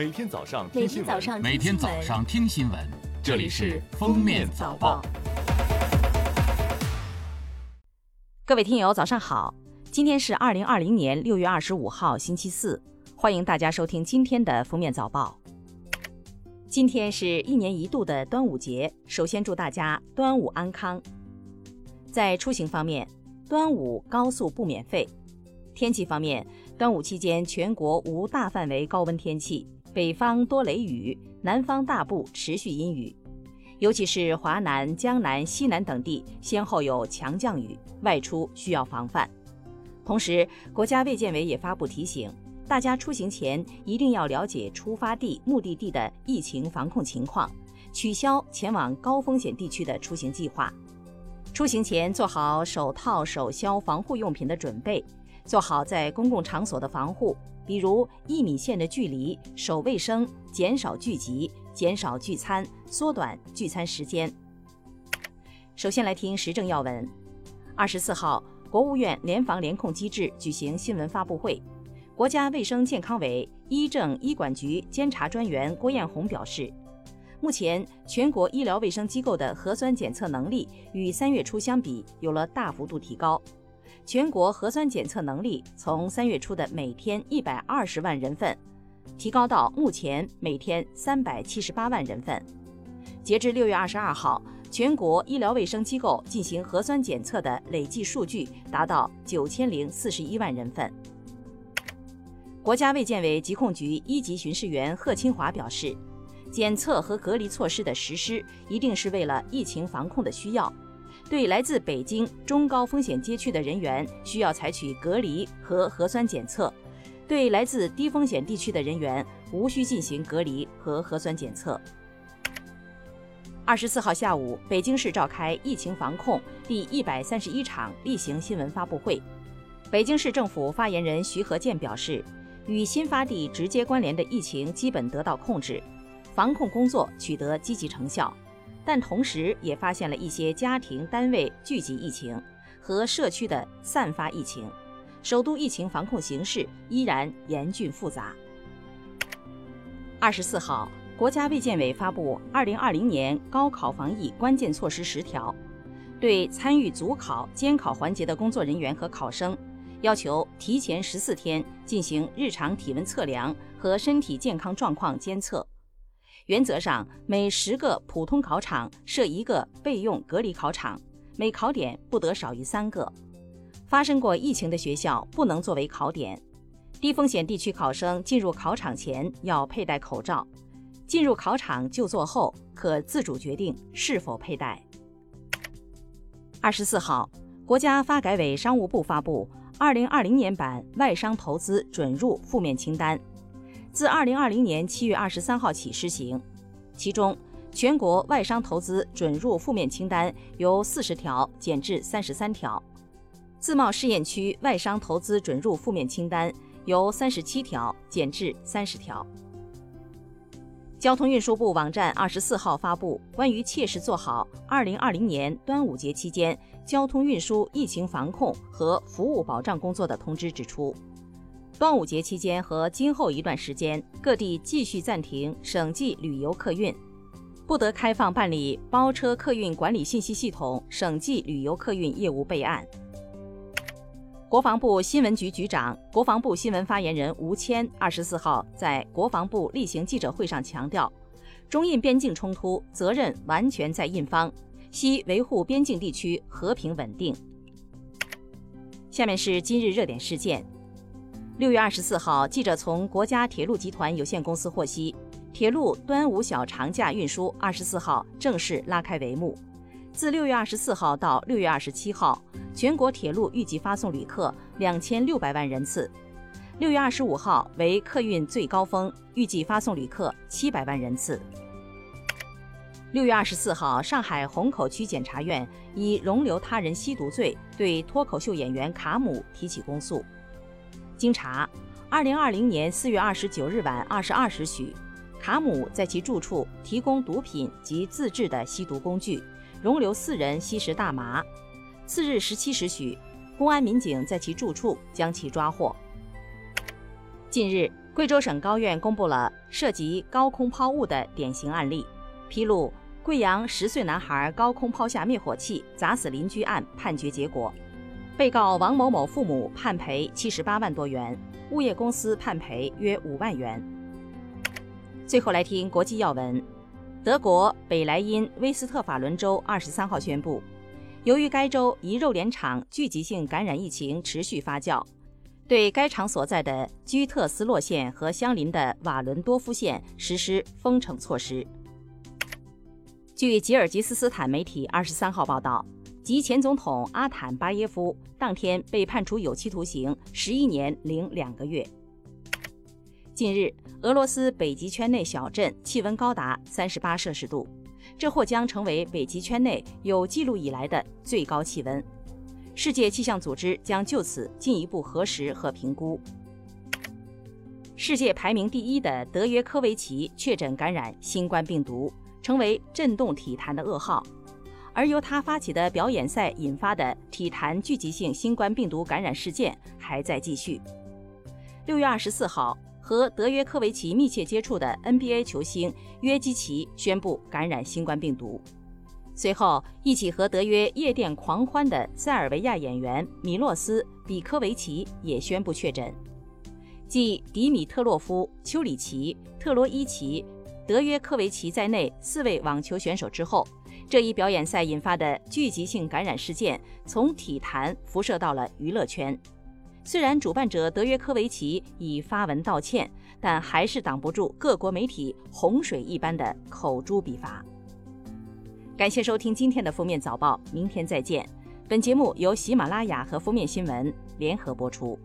每天早上每听新闻，天早上每天早上听新闻，这里是《封面早报》。各位听友，早上好！今天是二零二零年六月二十五号，星期四，欢迎大家收听今天的《封面早报》。今天是一年一度的端午节，首先祝大家端午安康。在出行方面，端午高速不免费。天气方面，端午期间全国无大范围高温天气，北方多雷雨，南方大部持续阴雨，尤其是华南、江南、西南等地先后有强降雨，外出需要防范。同时，国家卫健委也发布提醒，大家出行前一定要了解出发地、目的地的疫情防控情况，取消前往高风险地区的出行计划。出行前做好手套、手消防护用品的准备。做好在公共场所的防护，比如一米线的距离、手卫生、减少聚集、减少聚餐、缩短聚餐时间。首先来听时政要闻。二十四号，国务院联防联控机制举行新闻发布会，国家卫生健康委医政医管局监察专员郭艳红表示，目前全国医疗卫生机构的核酸检测能力与三月初相比有了大幅度提高。全国核酸检测能力从三月初的每天一百二十万人份，提高到目前每天三百七十八万人份。截至六月二十二号，全国医疗卫生机构进行核酸检测的累计数据达到九千零四十一万人份。国家卫健委疾控局一级巡视员贺清华表示，检测和隔离措施的实施一定是为了疫情防控的需要。对来自北京中高风险街区的人员，需要采取隔离和核酸检测；对来自低风险地区的人员，无需进行隔离和核酸检测。二十四号下午，北京市召开疫情防控第一百三十一场例行新闻发布会。北京市政府发言人徐和建表示，与新发地直接关联的疫情基本得到控制，防控工作取得积极成效。但同时也发现了一些家庭单位聚集疫情和社区的散发疫情，首都疫情防控形势依然严峻复杂。二十四号，国家卫健委发布《二零二零年高考防疫关键措施十条》，对参与组考、监考环节的工作人员和考生，要求提前十四天进行日常体温测量和身体健康状况监测。原则上，每十个普通考场设一个备用隔离考场，每考点不得少于三个。发生过疫情的学校不能作为考点。低风险地区考生进入考场前要佩戴口罩，进入考场就座后可自主决定是否佩戴。二十四号，国家发改委、商务部发布二零二零年版外商投资准入负面清单。自二零二零年七月二十三号起施行，其中全国外商投资准入负面清单由四十条减至三十三条，自贸试验区外商投资准入负面清单由三十七条减至三十条。交通运输部网站二十四号发布关于切实做好二零二零年端午节期间交通运输疫情防控和服务保障工作的通知指出。端午节期间和今后一段时间，各地继续暂停省际旅游客运，不得开放办理包车客运管理信息系统省际旅游客运业务备案。国防部新闻局局长、国防部新闻发言人吴谦二十四号在国防部例行记者会上强调，中印边境冲突责任完全在印方，需维护边境地区和平稳定。下面是今日热点事件。六月二十四号，记者从国家铁路集团有限公司获悉，铁路端午小长假运输二十四号正式拉开帷幕。自六月二十四号到六月二十七号，全国铁路预计发送旅客两千六百万人次。六月二十五号为客运最高峰，预计发送旅客七百万人次。六月二十四号，上海虹口区检察院以容留他人吸毒罪对脱口秀演员卡姆提起公诉。经查，二零二零年四月二十九日晚二十二时许，卡姆在其住处提供毒品及自制的吸毒工具，容留四人吸食大麻。次日十七时许，公安民警在其住处将其抓获。近日。贵州省高院公布了涉及高空抛物的典型案例，披露贵阳十岁男孩高空抛下灭火器砸死邻居案判决结果，被告王某某父母判赔七十八万多元，物业公司判赔约五万元。最后来听国际要闻，德国北莱茵威斯特法伦州二十三号宣布，由于该州一肉联厂聚集性感染疫情持续发酵。对该厂所在的居特斯洛县和相邻的瓦伦多夫县实施封城措施。据吉尔吉斯斯坦媒体二十三号报道，及前总统阿坦巴耶夫当天被判处有期徒刑十一年零两个月。近日，俄罗斯北极圈内小镇气温高达三十八摄氏度，这或将成为北极圈内有记录以来的最高气温。世界气象组织将就此进一步核实和评估。世界排名第一的德约科维奇确诊感染新冠病毒，成为震动体坛的噩耗。而由他发起的表演赛引发的体坛聚集性新冠病毒感染事件还在继续。六月二十四号，和德约科维奇密切接触的 NBA 球星约基奇宣布感染新冠病毒。随后，一起和德约夜店狂欢的塞尔维亚演员米洛斯·比科维奇也宣布确诊。继迪米特洛夫、丘里奇、特罗伊奇、德约科维奇在内四位网球选手之后，这一表演赛引发的聚集性感染事件从体坛辐射到了娱乐圈。虽然主办者德约科维奇已发文道歉，但还是挡不住各国媒体洪水一般的口诛笔伐。感谢收听今天的封面早报，明天再见。本节目由喜马拉雅和封面新闻联合播出。